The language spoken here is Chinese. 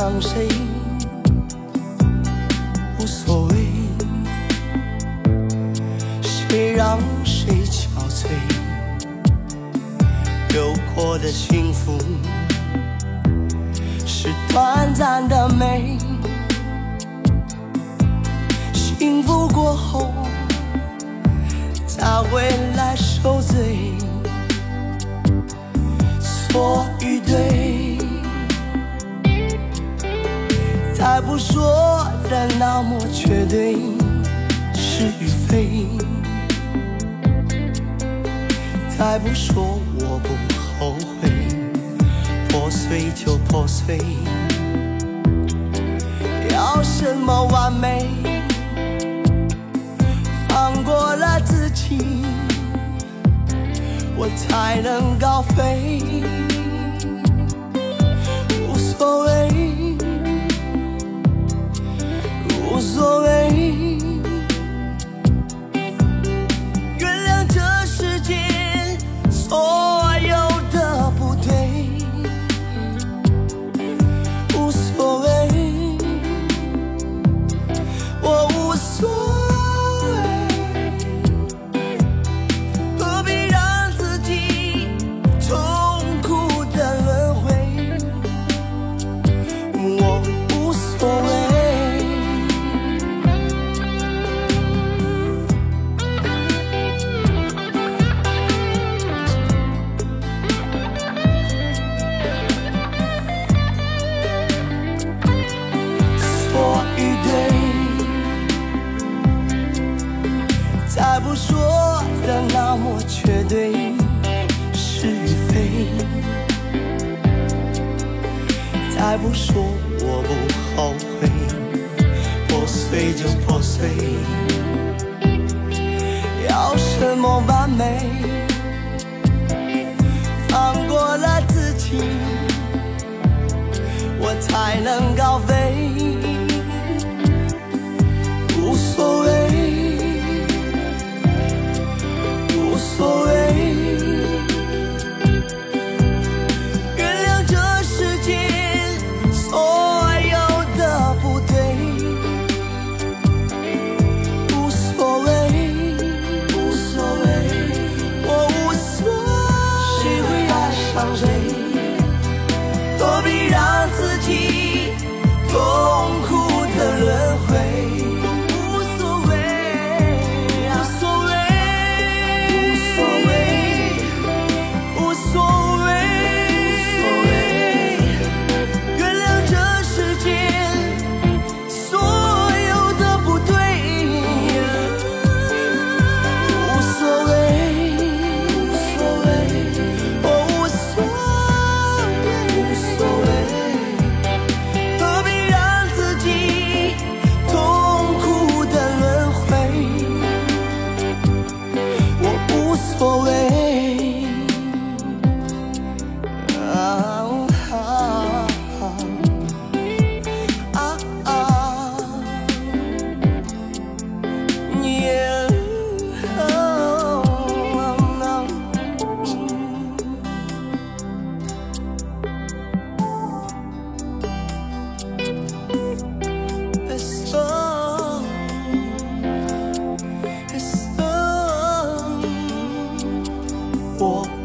上谁无所谓，谁让谁憔悴，有过的幸福是短暂的美，幸福过后不说的那么绝对，是与非，再不说我不后悔，破碎就破碎，要什么完美？放过了自己。我才能高飞，再不说的那么绝对，是与非；再不说我不后悔，破碎就破碎，要什么完美？放过了自己，我才能高谁何必让自己痛苦。我